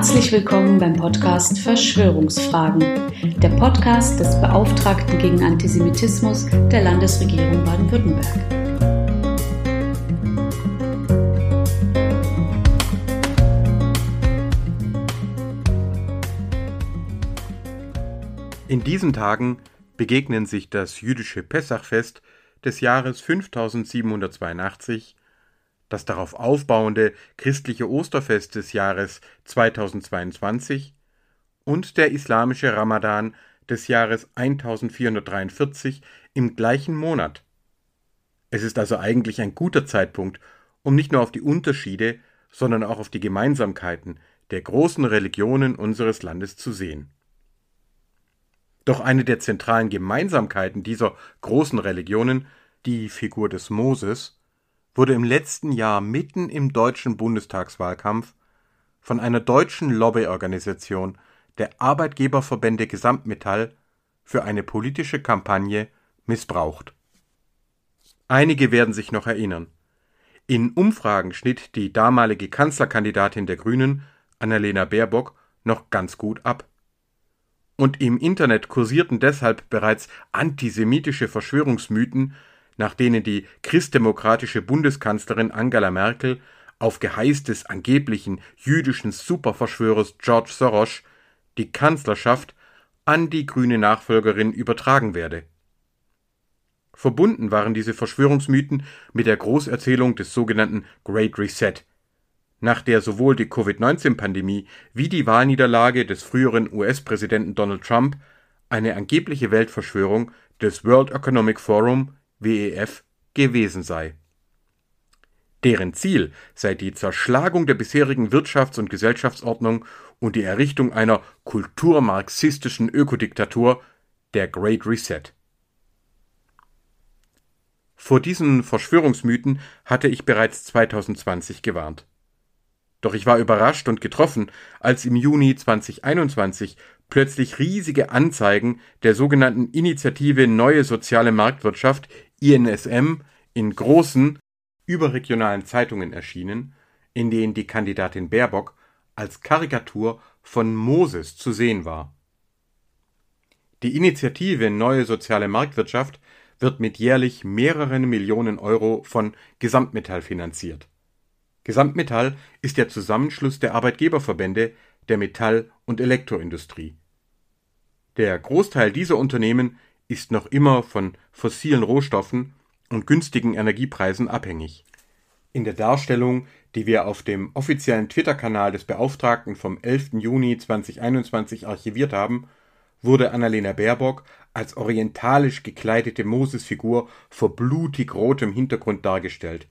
Herzlich willkommen beim Podcast Verschwörungsfragen, der Podcast des Beauftragten gegen Antisemitismus der Landesregierung Baden-Württemberg. In diesen Tagen begegnen sich das jüdische Pessachfest des Jahres 5782 das darauf aufbauende christliche Osterfest des Jahres 2022 und der islamische Ramadan des Jahres 1443 im gleichen Monat. Es ist also eigentlich ein guter Zeitpunkt, um nicht nur auf die Unterschiede, sondern auch auf die Gemeinsamkeiten der großen Religionen unseres Landes zu sehen. Doch eine der zentralen Gemeinsamkeiten dieser großen Religionen, die Figur des Moses, wurde im letzten Jahr mitten im deutschen Bundestagswahlkampf von einer deutschen Lobbyorganisation der Arbeitgeberverbände Gesamtmetall für eine politische Kampagne missbraucht. Einige werden sich noch erinnern. In Umfragen schnitt die damalige Kanzlerkandidatin der Grünen, Annalena Baerbock, noch ganz gut ab. Und im Internet kursierten deshalb bereits antisemitische Verschwörungsmythen nach denen die christdemokratische Bundeskanzlerin Angela Merkel auf Geheiß des angeblichen jüdischen Superverschwörers George Soros die Kanzlerschaft an die grüne Nachfolgerin übertragen werde. Verbunden waren diese Verschwörungsmythen mit der Großerzählung des sogenannten Great Reset, nach der sowohl die Covid-19-Pandemie wie die Wahlniederlage des früheren US-Präsidenten Donald Trump eine angebliche Weltverschwörung des World Economic Forum WEF gewesen sei. Deren Ziel sei die Zerschlagung der bisherigen Wirtschafts- und Gesellschaftsordnung und die Errichtung einer kulturmarxistischen Ökodiktatur, der Great Reset. Vor diesen Verschwörungsmythen hatte ich bereits 2020 gewarnt. Doch ich war überrascht und getroffen, als im Juni 2021 plötzlich riesige Anzeigen der sogenannten Initiative Neue Soziale Marktwirtschaft INSM in großen überregionalen Zeitungen erschienen, in denen die Kandidatin Baerbock als Karikatur von Moses zu sehen war. Die Initiative Neue Soziale Marktwirtschaft wird mit jährlich mehreren Millionen Euro von Gesamtmetall finanziert. Gesamtmetall ist der Zusammenschluss der Arbeitgeberverbände der Metall- und Elektroindustrie. Der Großteil dieser Unternehmen ist noch immer von fossilen Rohstoffen und günstigen Energiepreisen abhängig. In der Darstellung, die wir auf dem offiziellen Twitter-Kanal des Beauftragten vom 11. Juni 2021 archiviert haben, wurde Annalena Baerbock als orientalisch gekleidete Mosesfigur vor blutig rotem Hintergrund dargestellt.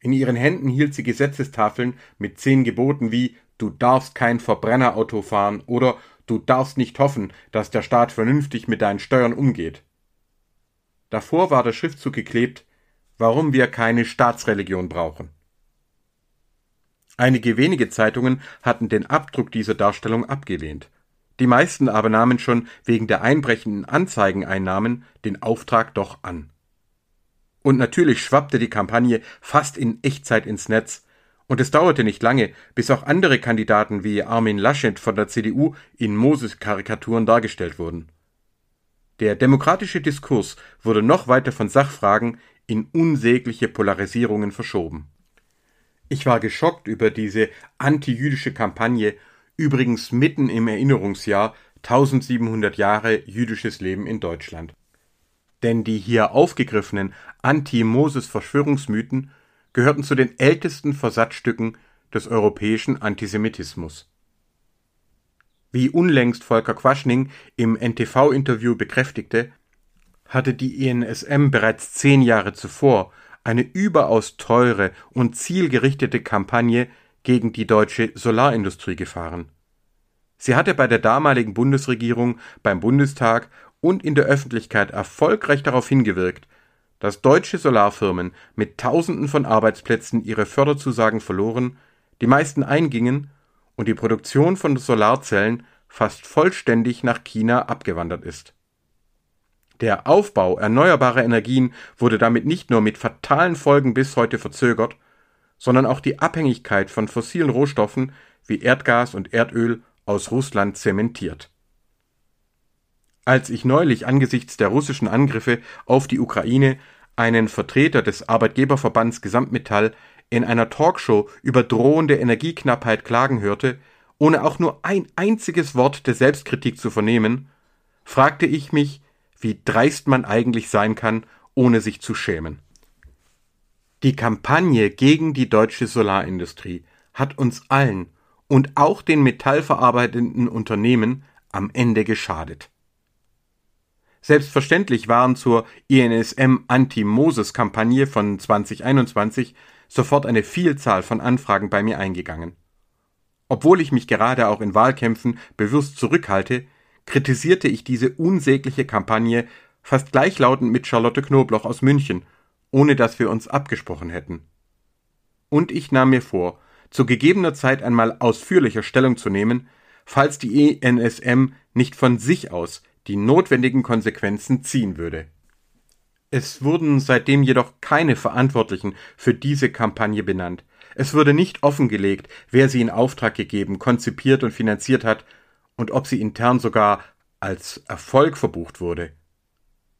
In ihren Händen hielt sie Gesetzestafeln mit zehn Geboten wie Du darfst kein Verbrennerauto fahren oder Du darfst nicht hoffen, dass der Staat vernünftig mit deinen Steuern umgeht. Davor war der Schriftzug geklebt, warum wir keine Staatsreligion brauchen. Einige wenige Zeitungen hatten den Abdruck dieser Darstellung abgelehnt. Die meisten aber nahmen schon wegen der einbrechenden Anzeigeneinnahmen den Auftrag doch an. Und natürlich schwappte die Kampagne fast in Echtzeit ins Netz, und es dauerte nicht lange, bis auch andere Kandidaten wie Armin Laschet von der CDU in Moses-Karikaturen dargestellt wurden. Der demokratische Diskurs wurde noch weiter von Sachfragen in unsägliche Polarisierungen verschoben. Ich war geschockt über diese antijüdische Kampagne, übrigens mitten im Erinnerungsjahr 1700 Jahre jüdisches Leben in Deutschland. Denn die hier aufgegriffenen Anti-Moses-Verschwörungsmythen gehörten zu den ältesten Versatzstücken des europäischen Antisemitismus. Wie unlängst Volker Quaschning im NTV-Interview bekräftigte, hatte die ENSM bereits zehn Jahre zuvor eine überaus teure und zielgerichtete Kampagne gegen die deutsche Solarindustrie gefahren. Sie hatte bei der damaligen Bundesregierung, beim Bundestag und in der Öffentlichkeit erfolgreich darauf hingewirkt, dass deutsche Solarfirmen mit Tausenden von Arbeitsplätzen ihre Förderzusagen verloren, die meisten eingingen und die Produktion von Solarzellen fast vollständig nach China abgewandert ist. Der Aufbau erneuerbarer Energien wurde damit nicht nur mit fatalen Folgen bis heute verzögert, sondern auch die Abhängigkeit von fossilen Rohstoffen wie Erdgas und Erdöl aus Russland zementiert. Als ich neulich angesichts der russischen Angriffe auf die Ukraine einen Vertreter des Arbeitgeberverbands Gesamtmetall in einer Talkshow über drohende Energieknappheit klagen hörte, ohne auch nur ein einziges Wort der Selbstkritik zu vernehmen, fragte ich mich, wie dreist man eigentlich sein kann, ohne sich zu schämen. Die Kampagne gegen die deutsche Solarindustrie hat uns allen und auch den metallverarbeitenden Unternehmen am Ende geschadet. Selbstverständlich waren zur INSM Anti-Moses-Kampagne von 2021 sofort eine Vielzahl von Anfragen bei mir eingegangen. Obwohl ich mich gerade auch in Wahlkämpfen bewusst zurückhalte, kritisierte ich diese unsägliche Kampagne fast gleichlautend mit Charlotte Knobloch aus München, ohne dass wir uns abgesprochen hätten. Und ich nahm mir vor, zu gegebener Zeit einmal ausführlicher Stellung zu nehmen, falls die ENSM nicht von sich aus die notwendigen Konsequenzen ziehen würde. Es wurden seitdem jedoch keine Verantwortlichen für diese Kampagne benannt. Es wurde nicht offengelegt, wer sie in Auftrag gegeben, konzipiert und finanziert hat und ob sie intern sogar als Erfolg verbucht wurde.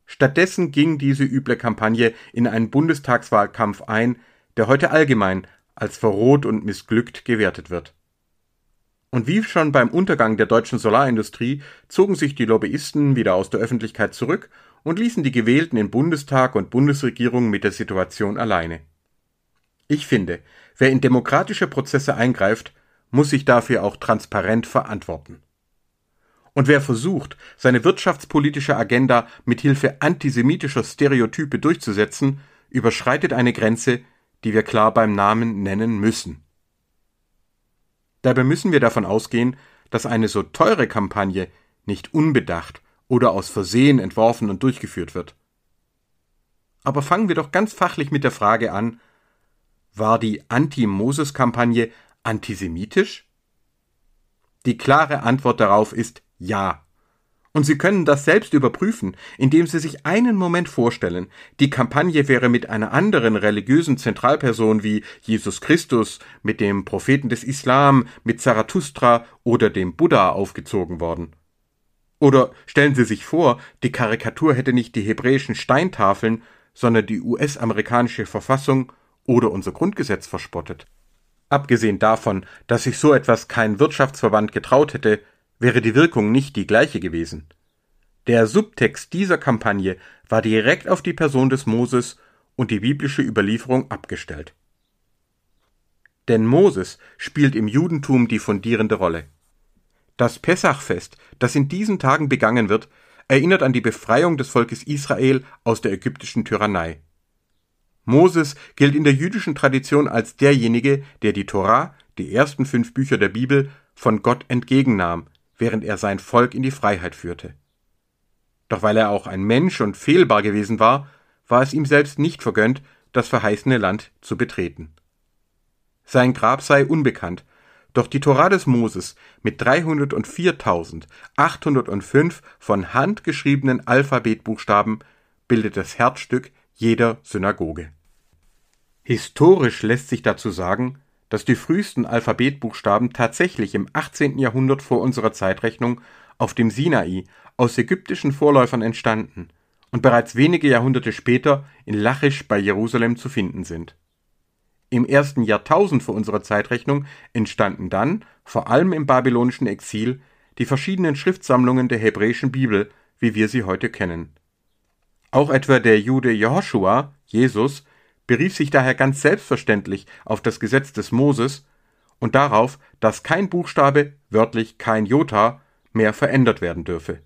Stattdessen ging diese üble Kampagne in einen Bundestagswahlkampf ein, der heute allgemein als verroht und missglückt gewertet wird. Und wie schon beim Untergang der deutschen Solarindustrie zogen sich die Lobbyisten wieder aus der Öffentlichkeit zurück und ließen die Gewählten in Bundestag und Bundesregierung mit der Situation alleine. Ich finde, wer in demokratische Prozesse eingreift, muss sich dafür auch transparent verantworten. Und wer versucht, seine wirtschaftspolitische Agenda mit Hilfe antisemitischer Stereotype durchzusetzen, überschreitet eine Grenze, die wir klar beim Namen nennen müssen. Dabei müssen wir davon ausgehen, dass eine so teure Kampagne nicht unbedacht oder aus Versehen entworfen und durchgeführt wird. Aber fangen wir doch ganz fachlich mit der Frage an, war die Anti-Moses-Kampagne antisemitisch? Die klare Antwort darauf ist ja. Und Sie können das selbst überprüfen, indem Sie sich einen Moment vorstellen, die Kampagne wäre mit einer anderen religiösen Zentralperson wie Jesus Christus, mit dem Propheten des Islam, mit Zarathustra oder dem Buddha aufgezogen worden. Oder stellen Sie sich vor, die Karikatur hätte nicht die hebräischen Steintafeln, sondern die US-amerikanische Verfassung oder unser Grundgesetz verspottet. Abgesehen davon, dass sich so etwas kein Wirtschaftsverband getraut hätte, wäre die Wirkung nicht die gleiche gewesen. Der Subtext dieser Kampagne war direkt auf die Person des Moses und die biblische Überlieferung abgestellt. Denn Moses spielt im Judentum die fundierende Rolle. Das Pessachfest, das in diesen Tagen begangen wird, erinnert an die Befreiung des Volkes Israel aus der ägyptischen Tyrannei. Moses gilt in der jüdischen Tradition als derjenige, der die Torah, die ersten fünf Bücher der Bibel, von Gott entgegennahm, während er sein Volk in die Freiheit führte. Doch weil er auch ein Mensch und fehlbar gewesen war, war es ihm selbst nicht vergönnt, das verheißene Land zu betreten. Sein Grab sei unbekannt, doch die Tora des Moses mit 304.805 von Hand geschriebenen Alphabetbuchstaben bildet das Herzstück jeder Synagoge. Historisch lässt sich dazu sagen, dass die frühesten Alphabetbuchstaben tatsächlich im 18. Jahrhundert vor unserer Zeitrechnung auf dem Sinai aus ägyptischen Vorläufern entstanden und bereits wenige Jahrhunderte später in Lachisch bei Jerusalem zu finden sind. Im ersten Jahrtausend vor unserer Zeitrechnung entstanden dann, vor allem im babylonischen Exil, die verschiedenen Schriftsammlungen der hebräischen Bibel, wie wir sie heute kennen. Auch etwa der Jude Jehoshua, Jesus, berief sich daher ganz selbstverständlich auf das Gesetz des Moses und darauf, dass kein Buchstabe, wörtlich kein Jota, mehr verändert werden dürfe.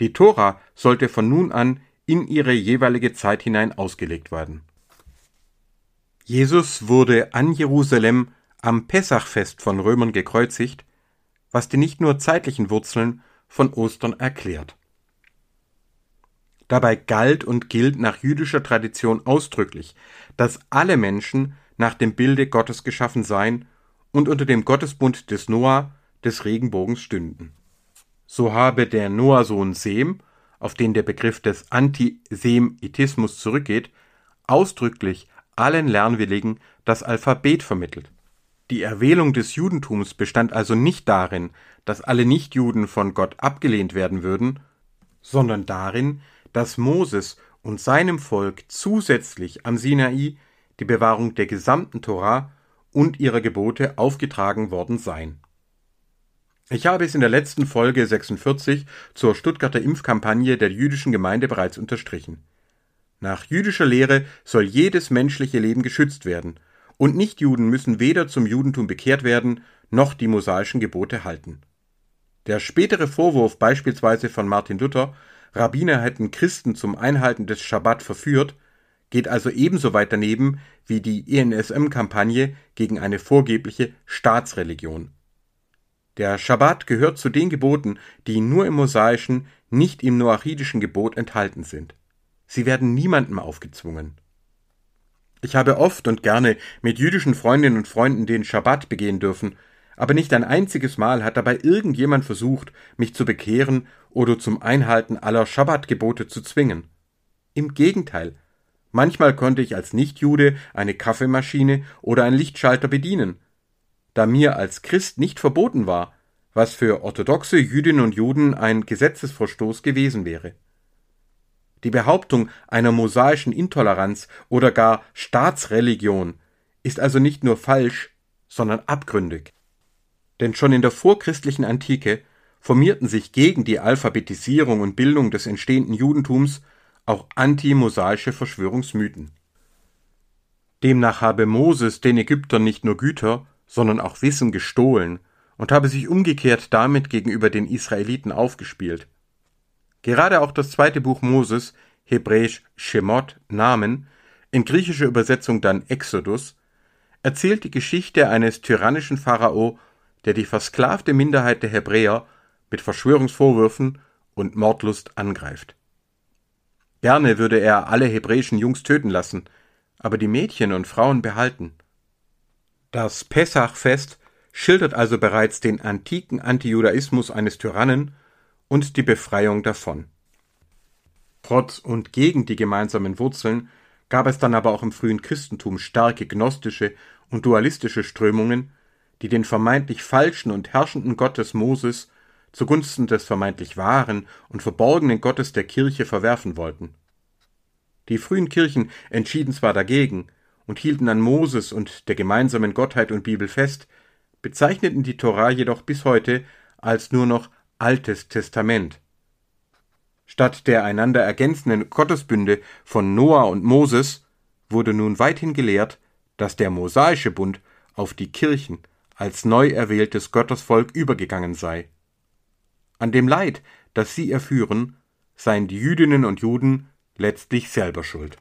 Die Tora sollte von nun an in ihre jeweilige Zeit hinein ausgelegt werden. Jesus wurde an Jerusalem am Pessachfest von Römern gekreuzigt, was die nicht nur zeitlichen Wurzeln von Ostern erklärt. Dabei galt und gilt nach jüdischer Tradition ausdrücklich, dass alle Menschen nach dem Bilde Gottes geschaffen seien und unter dem Gottesbund des Noah des Regenbogens stünden. So habe der Noah-Sohn Sem, auf den der Begriff des Antisemitismus zurückgeht, ausdrücklich allen Lernwilligen das Alphabet vermittelt. Die Erwählung des Judentums bestand also nicht darin, dass alle Nichtjuden von Gott abgelehnt werden würden, sondern darin, dass Moses und seinem Volk zusätzlich am Sinai die Bewahrung der gesamten Tora und ihrer Gebote aufgetragen worden seien. Ich habe es in der letzten Folge 46 zur Stuttgarter Impfkampagne der jüdischen Gemeinde bereits unterstrichen. Nach jüdischer Lehre soll jedes menschliche Leben geschützt werden, und Nichtjuden müssen weder zum Judentum bekehrt werden, noch die mosaischen Gebote halten. Der spätere Vorwurf beispielsweise von Martin Luther, Rabbiner hätten Christen zum Einhalten des Schabbat verführt, geht also ebenso weit daneben wie die ENSM-Kampagne gegen eine vorgebliche Staatsreligion. Der Schabbat gehört zu den Geboten, die nur im mosaischen, nicht im noachidischen Gebot enthalten sind. Sie werden niemandem aufgezwungen. Ich habe oft und gerne mit jüdischen Freundinnen und Freunden den Schabbat begehen dürfen, aber nicht ein einziges Mal hat dabei irgendjemand versucht, mich zu bekehren oder zum Einhalten aller Schabbatgebote zu zwingen. Im Gegenteil, manchmal konnte ich als Nichtjude eine Kaffeemaschine oder einen Lichtschalter bedienen, da mir als Christ nicht verboten war, was für orthodoxe Jüdinnen und Juden ein Gesetzesverstoß gewesen wäre. Die Behauptung einer mosaischen Intoleranz oder gar Staatsreligion ist also nicht nur falsch, sondern abgründig denn schon in der vorchristlichen Antike formierten sich gegen die Alphabetisierung und Bildung des entstehenden Judentums auch antimosaische Verschwörungsmythen. Demnach habe Moses den Ägyptern nicht nur Güter, sondern auch Wissen gestohlen und habe sich umgekehrt damit gegenüber den Israeliten aufgespielt. Gerade auch das zweite Buch Moses, hebräisch Shemot, Namen, in griechischer Übersetzung dann Exodus, erzählt die Geschichte eines tyrannischen Pharao der die versklavte Minderheit der Hebräer mit Verschwörungsvorwürfen und Mordlust angreift. Gerne würde er alle hebräischen Jungs töten lassen, aber die Mädchen und Frauen behalten. Das Pessachfest schildert also bereits den antiken Antijudaismus eines Tyrannen und die Befreiung davon. Trotz und gegen die gemeinsamen Wurzeln gab es dann aber auch im frühen Christentum starke gnostische und dualistische Strömungen, die den vermeintlich falschen und herrschenden Gott des Moses zugunsten des vermeintlich wahren und verborgenen Gottes der Kirche verwerfen wollten. Die frühen Kirchen entschieden zwar dagegen und hielten an Moses und der gemeinsamen Gottheit und Bibel fest, bezeichneten die Torah jedoch bis heute als nur noch Altes Testament. Statt der einander ergänzenden Gottesbünde von Noah und Moses wurde nun weithin gelehrt, dass der mosaische Bund auf die Kirchen als neu erwähltes Gottesvolk übergegangen sei. An dem Leid, das sie erführen, seien die Jüdinnen und Juden letztlich selber schuld.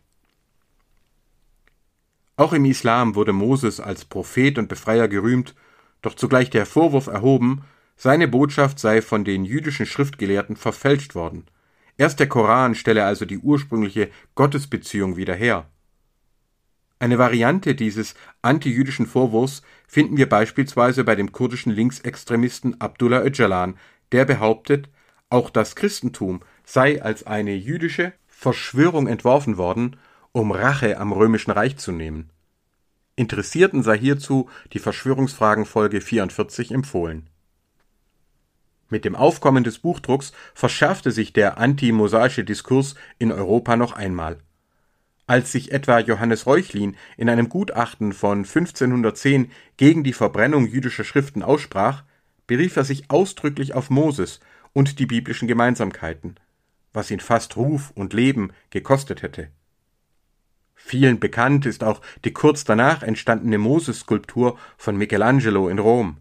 Auch im Islam wurde Moses als Prophet und Befreier gerühmt, doch zugleich der Vorwurf erhoben, seine Botschaft sei von den jüdischen Schriftgelehrten verfälscht worden. Erst der Koran stelle also die ursprüngliche Gottesbeziehung wieder her. Eine Variante dieses antijüdischen Vorwurfs finden wir beispielsweise bei dem kurdischen Linksextremisten Abdullah Öcalan, der behauptet, auch das Christentum sei als eine jüdische Verschwörung entworfen worden, um Rache am römischen Reich zu nehmen. Interessierten sei hierzu die Verschwörungsfragen Folge 44 empfohlen. Mit dem Aufkommen des Buchdrucks verschärfte sich der anti-mosaische Diskurs in Europa noch einmal. Als sich etwa Johannes Reuchlin in einem Gutachten von 1510 gegen die Verbrennung jüdischer Schriften aussprach, berief er sich ausdrücklich auf Moses und die biblischen Gemeinsamkeiten, was ihn fast Ruf und Leben gekostet hätte. Vielen bekannt ist auch die kurz danach entstandene Moses-Skulptur von Michelangelo in Rom.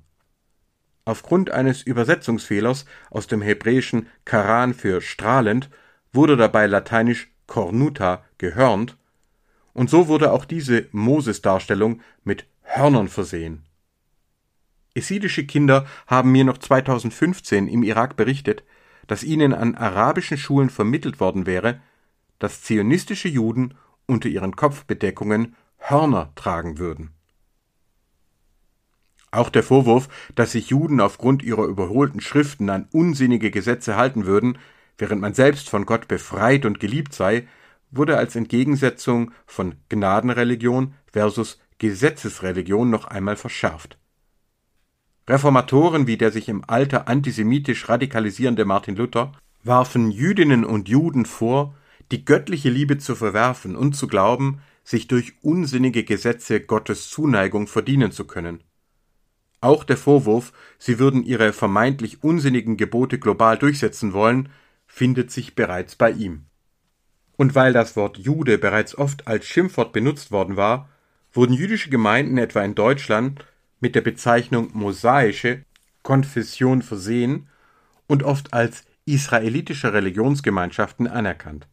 Aufgrund eines Übersetzungsfehlers aus dem hebräischen Karan für strahlend wurde dabei lateinisch cornuta gehörnt, und so wurde auch diese Moses-Darstellung mit Hörnern versehen. Esidische Kinder haben mir noch 2015 im Irak berichtet, dass ihnen an arabischen Schulen vermittelt worden wäre, dass zionistische Juden unter ihren Kopfbedeckungen Hörner tragen würden. Auch der Vorwurf, dass sich Juden aufgrund ihrer überholten Schriften an unsinnige Gesetze halten würden, während man selbst von Gott befreit und geliebt sei, wurde als Entgegensetzung von Gnadenreligion versus Gesetzesreligion noch einmal verschärft. Reformatoren wie der sich im Alter antisemitisch radikalisierende Martin Luther warfen Jüdinnen und Juden vor, die göttliche Liebe zu verwerfen und zu glauben, sich durch unsinnige Gesetze Gottes Zuneigung verdienen zu können. Auch der Vorwurf, sie würden ihre vermeintlich unsinnigen Gebote global durchsetzen wollen, findet sich bereits bei ihm. Und weil das Wort Jude bereits oft als Schimpfwort benutzt worden war, wurden jüdische Gemeinden etwa in Deutschland mit der Bezeichnung mosaische Konfession versehen und oft als israelitische Religionsgemeinschaften anerkannt.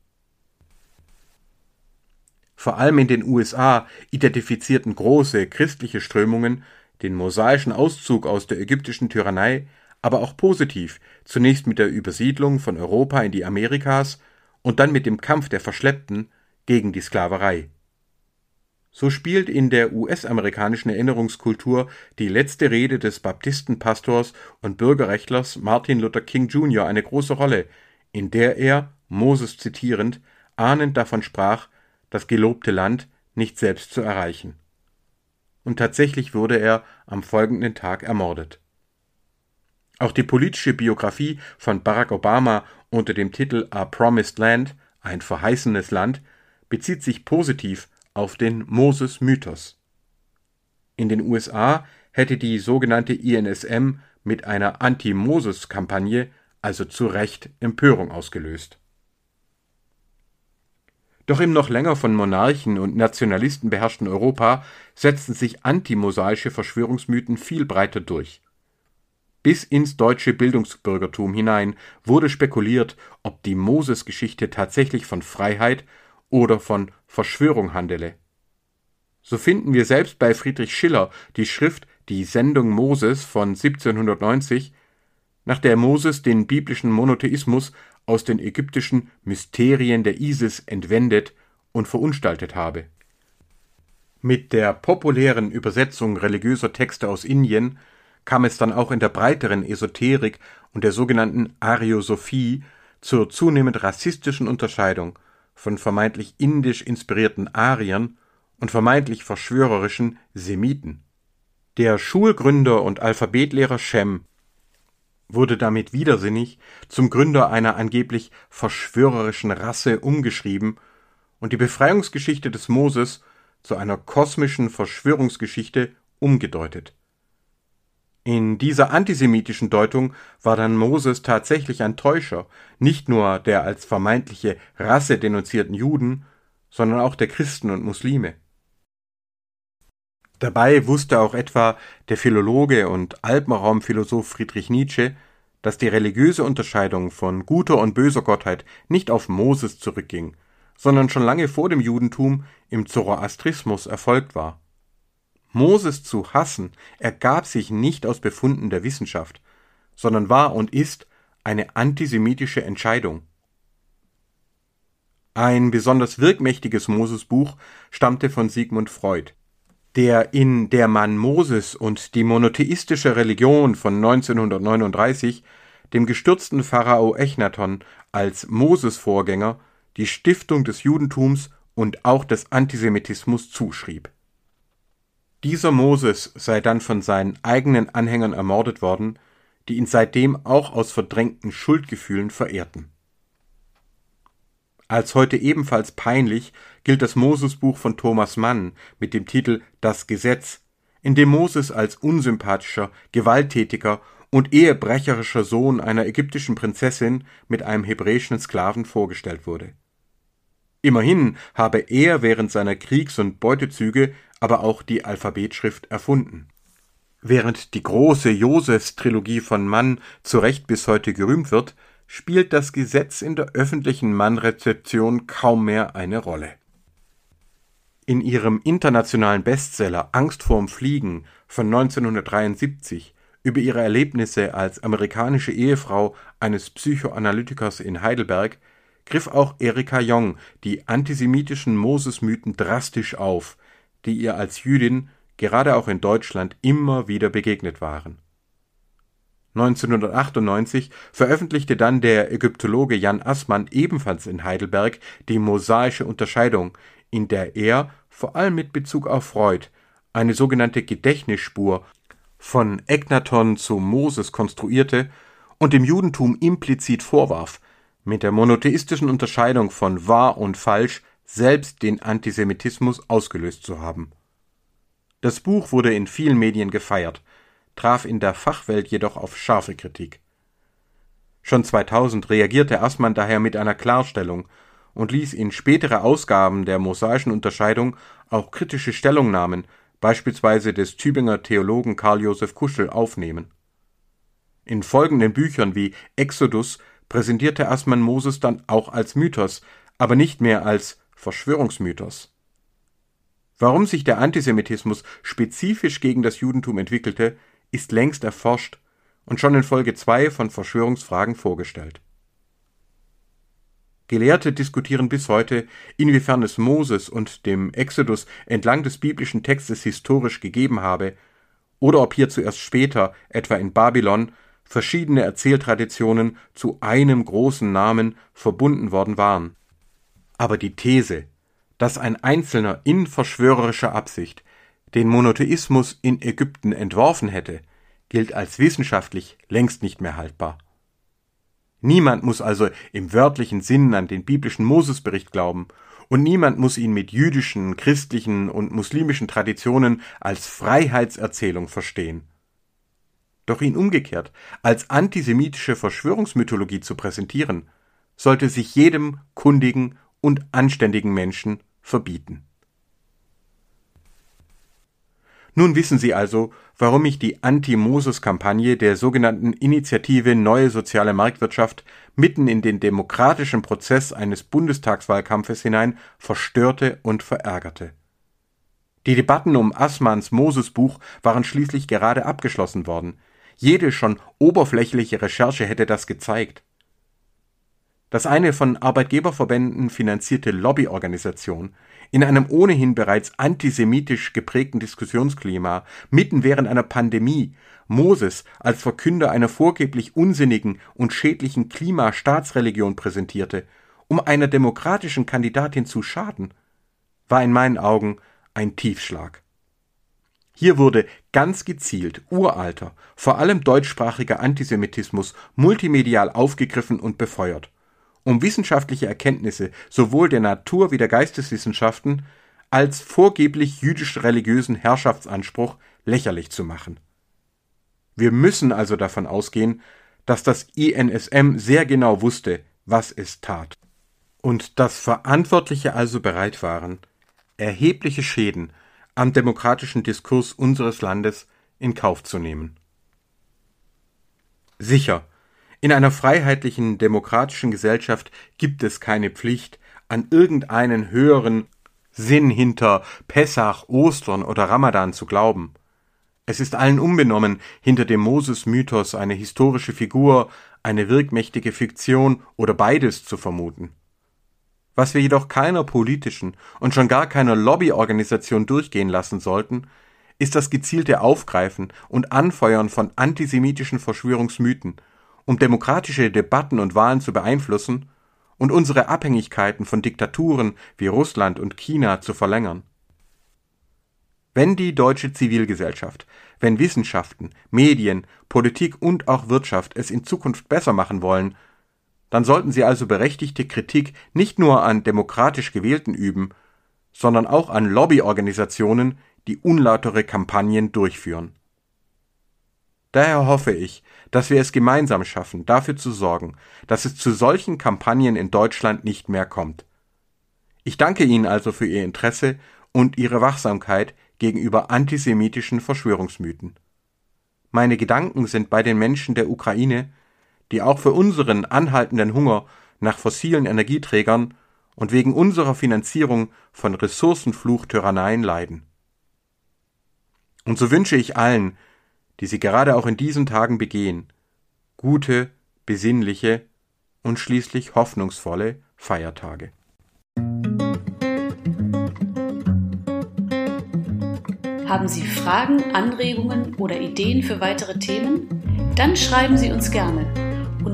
Vor allem in den USA identifizierten große christliche Strömungen den mosaischen Auszug aus der ägyptischen Tyrannei, aber auch positiv, zunächst mit der Übersiedlung von Europa in die Amerikas und dann mit dem Kampf der Verschleppten gegen die Sklaverei. So spielt in der US-amerikanischen Erinnerungskultur die letzte Rede des Baptistenpastors und Bürgerrechtlers Martin Luther King Jr. eine große Rolle, in der er, Moses zitierend, ahnend davon sprach, das gelobte Land nicht selbst zu erreichen. Und tatsächlich wurde er am folgenden Tag ermordet. Auch die politische Biografie von Barack Obama unter dem Titel A Promised Land, ein verheißenes Land, bezieht sich positiv auf den Moses-Mythos. In den USA hätte die sogenannte INSM mit einer Anti-Moses-Kampagne also zu Recht Empörung ausgelöst. Doch im noch länger von Monarchen und Nationalisten beherrschten Europa setzten sich antimosaische Verschwörungsmythen viel breiter durch. Bis ins deutsche Bildungsbürgertum hinein wurde spekuliert, ob die Moses-Geschichte tatsächlich von Freiheit oder von Verschwörung handele. So finden wir selbst bei Friedrich Schiller die Schrift Die Sendung Moses von 1790, nach der Moses den biblischen Monotheismus aus den ägyptischen Mysterien der Isis entwendet und verunstaltet habe. Mit der populären Übersetzung religiöser Texte aus Indien kam es dann auch in der breiteren Esoterik und der sogenannten Ariosophie zur zunehmend rassistischen Unterscheidung von vermeintlich indisch inspirierten Ariern und vermeintlich verschwörerischen Semiten. Der Schulgründer und Alphabetlehrer Shem wurde damit widersinnig zum Gründer einer angeblich verschwörerischen Rasse umgeschrieben und die Befreiungsgeschichte des Moses zu einer kosmischen Verschwörungsgeschichte umgedeutet. In dieser antisemitischen Deutung war dann Moses tatsächlich ein Täuscher, nicht nur der als vermeintliche Rasse denunzierten Juden, sondern auch der Christen und Muslime. Dabei wusste auch etwa der Philologe und Alpenraumphilosoph Friedrich Nietzsche, dass die religiöse Unterscheidung von guter und böser Gottheit nicht auf Moses zurückging, sondern schon lange vor dem Judentum im Zoroastrismus erfolgt war. Moses zu hassen ergab sich nicht aus Befunden der Wissenschaft, sondern war und ist eine antisemitische Entscheidung. Ein besonders wirkmächtiges Mosesbuch stammte von Sigmund Freud, der in Der Mann Moses und die monotheistische Religion von 1939 dem gestürzten Pharao Echnaton als Moses-Vorgänger die Stiftung des Judentums und auch des Antisemitismus zuschrieb. Dieser Moses sei dann von seinen eigenen Anhängern ermordet worden, die ihn seitdem auch aus verdrängten Schuldgefühlen verehrten. Als heute ebenfalls peinlich gilt das Mosesbuch von Thomas Mann mit dem Titel Das Gesetz, in dem Moses als unsympathischer, gewalttätiger und ehebrecherischer Sohn einer ägyptischen Prinzessin mit einem hebräischen Sklaven vorgestellt wurde. Immerhin habe er während seiner Kriegs- und Beutezüge aber auch die Alphabetschrift erfunden. Während die große Josefs-Trilogie von Mann zu Recht bis heute gerühmt wird, spielt das Gesetz in der öffentlichen Mann-Rezeption kaum mehr eine Rolle. In ihrem internationalen Bestseller Angst vorm Fliegen von 1973 über ihre Erlebnisse als amerikanische Ehefrau eines Psychoanalytikers in Heidelberg griff auch Erika Jong die antisemitischen Moses-Mythen drastisch auf, die ihr als Jüdin gerade auch in Deutschland immer wieder begegnet waren. 1998 veröffentlichte dann der Ägyptologe Jan Assmann ebenfalls in Heidelberg die mosaische Unterscheidung, in der er, vor allem mit Bezug auf Freud, eine sogenannte Gedächtnisspur von Egnaton zu Moses konstruierte und dem Judentum implizit vorwarf, mit der monotheistischen Unterscheidung von wahr und falsch selbst den Antisemitismus ausgelöst zu haben. Das Buch wurde in vielen Medien gefeiert, traf in der Fachwelt jedoch auf scharfe Kritik. Schon 2000 reagierte Assmann daher mit einer Klarstellung und ließ in spätere Ausgaben der mosaischen Unterscheidung auch kritische Stellungnahmen, beispielsweise des Tübinger Theologen Karl Josef Kuschel, aufnehmen. In folgenden Büchern wie Exodus präsentierte Assmann Moses dann auch als Mythos, aber nicht mehr als Verschwörungsmythos. Warum sich der Antisemitismus spezifisch gegen das Judentum entwickelte, ist längst erforscht und schon in Folge 2 von Verschwörungsfragen vorgestellt. Gelehrte diskutieren bis heute, inwiefern es Moses und dem Exodus entlang des biblischen Textes historisch gegeben habe, oder ob hier zuerst später, etwa in Babylon, verschiedene Erzähltraditionen zu einem großen Namen verbunden worden waren. Aber die These, dass ein Einzelner in verschwörerischer Absicht den Monotheismus in Ägypten entworfen hätte, gilt als wissenschaftlich längst nicht mehr haltbar. Niemand muss also im wörtlichen Sinn an den biblischen Mosesbericht glauben, und niemand muss ihn mit jüdischen, christlichen und muslimischen Traditionen als Freiheitserzählung verstehen. Doch ihn umgekehrt als antisemitische Verschwörungsmythologie zu präsentieren, sollte sich jedem kundigen und anständigen Menschen verbieten. Nun wissen Sie also, warum ich die Anti-Moses-Kampagne der sogenannten Initiative Neue Soziale Marktwirtschaft mitten in den demokratischen Prozess eines Bundestagswahlkampfes hinein verstörte und verärgerte. Die Debatten um Assmanns Moses-Buch waren schließlich gerade abgeschlossen worden. Jede schon oberflächliche Recherche hätte das gezeigt. Dass eine von Arbeitgeberverbänden finanzierte Lobbyorganisation in einem ohnehin bereits antisemitisch geprägten Diskussionsklima, mitten während einer Pandemie, Moses als Verkünder einer vorgeblich unsinnigen und schädlichen Klimastaatsreligion präsentierte, um einer demokratischen Kandidatin zu schaden, war in meinen Augen ein Tiefschlag. Hier wurde ganz gezielt uralter, vor allem deutschsprachiger Antisemitismus multimedial aufgegriffen und befeuert um wissenschaftliche Erkenntnisse sowohl der Natur wie der Geisteswissenschaften als vorgeblich jüdisch-religiösen Herrschaftsanspruch lächerlich zu machen. Wir müssen also davon ausgehen, dass das INSM sehr genau wusste, was es tat. Und dass Verantwortliche also bereit waren, erhebliche Schäden am demokratischen Diskurs unseres Landes in Kauf zu nehmen. Sicher, in einer freiheitlichen, demokratischen Gesellschaft gibt es keine Pflicht, an irgendeinen höheren Sinn hinter Pessach, Ostern oder Ramadan zu glauben. Es ist allen unbenommen, hinter dem Moses-Mythos eine historische Figur, eine wirkmächtige Fiktion oder beides zu vermuten. Was wir jedoch keiner politischen und schon gar keiner Lobbyorganisation durchgehen lassen sollten, ist das gezielte Aufgreifen und Anfeuern von antisemitischen Verschwörungsmythen um demokratische Debatten und Wahlen zu beeinflussen und unsere Abhängigkeiten von Diktaturen wie Russland und China zu verlängern. Wenn die deutsche Zivilgesellschaft, wenn Wissenschaften, Medien, Politik und auch Wirtschaft es in Zukunft besser machen wollen, dann sollten sie also berechtigte Kritik nicht nur an demokratisch Gewählten üben, sondern auch an Lobbyorganisationen, die unlautere Kampagnen durchführen. Daher hoffe ich, dass wir es gemeinsam schaffen, dafür zu sorgen, dass es zu solchen Kampagnen in Deutschland nicht mehr kommt. Ich danke Ihnen also für Ihr Interesse und Ihre Wachsamkeit gegenüber antisemitischen Verschwörungsmythen. Meine Gedanken sind bei den Menschen der Ukraine, die auch für unseren anhaltenden Hunger nach fossilen Energieträgern und wegen unserer Finanzierung von Ressourcenfluchtyranneien leiden. Und so wünsche ich allen, die sie gerade auch in diesen Tagen begehen, gute, besinnliche und schließlich hoffnungsvolle Feiertage. Haben Sie Fragen, Anregungen oder Ideen für weitere Themen? Dann schreiben Sie uns gerne